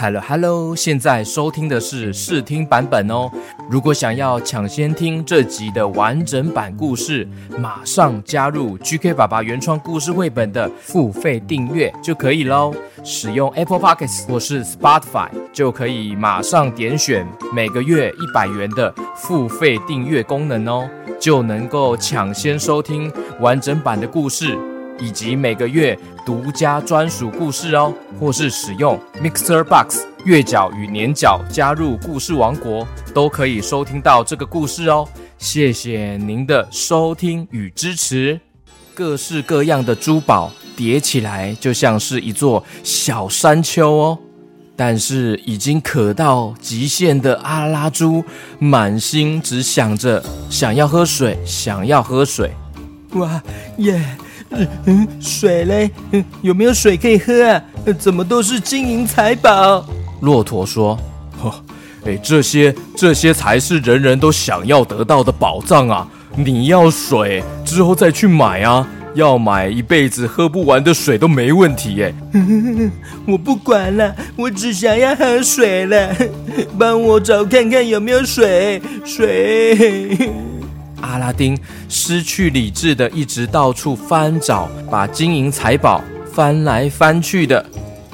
Hello Hello，现在收听的是试听版本哦。如果想要抢先听这集的完整版故事，马上加入 GK 爸爸原创故事绘本的付费订阅就可以喽。使用 Apple Pockets 或是 Spotify 就可以马上点选每个月一百元的付费订阅功能哦，就能够抢先收听完整版的故事。以及每个月独家专属故事哦，或是使用 Mixer Box 月缴与年缴加入故事王国，都可以收听到这个故事哦。谢谢您的收听与支持。各式各样的珠宝叠起来，就像是一座小山丘哦。但是已经渴到极限的阿拉猪，满心只想着想要喝水，想要喝水。哇耶嗯，水嘞？嗯，有没有水可以喝啊？怎么都是金银财宝？骆驼说：“哦，哎，这些这些才是人人都想要得到的宝藏啊！你要水之后再去买啊，要买一辈子喝不完的水都没问题耶。我不管了，我只想要喝水了，帮我找看看有没有水，水。”阿拉丁失去理智的一直到处翻找，把金银财宝翻来翻去的，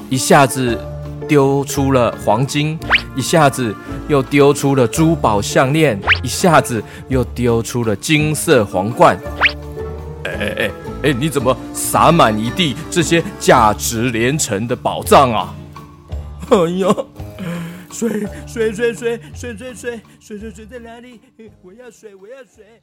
一下子丢出了黄金，一下子又丢出了珠宝项链，一下子又丢出了金色皇冠。哎哎哎哎，你怎么撒满一地这些价值连城的宝藏啊？哎水！水水水水水水水水水在哪里？我要水，我要水。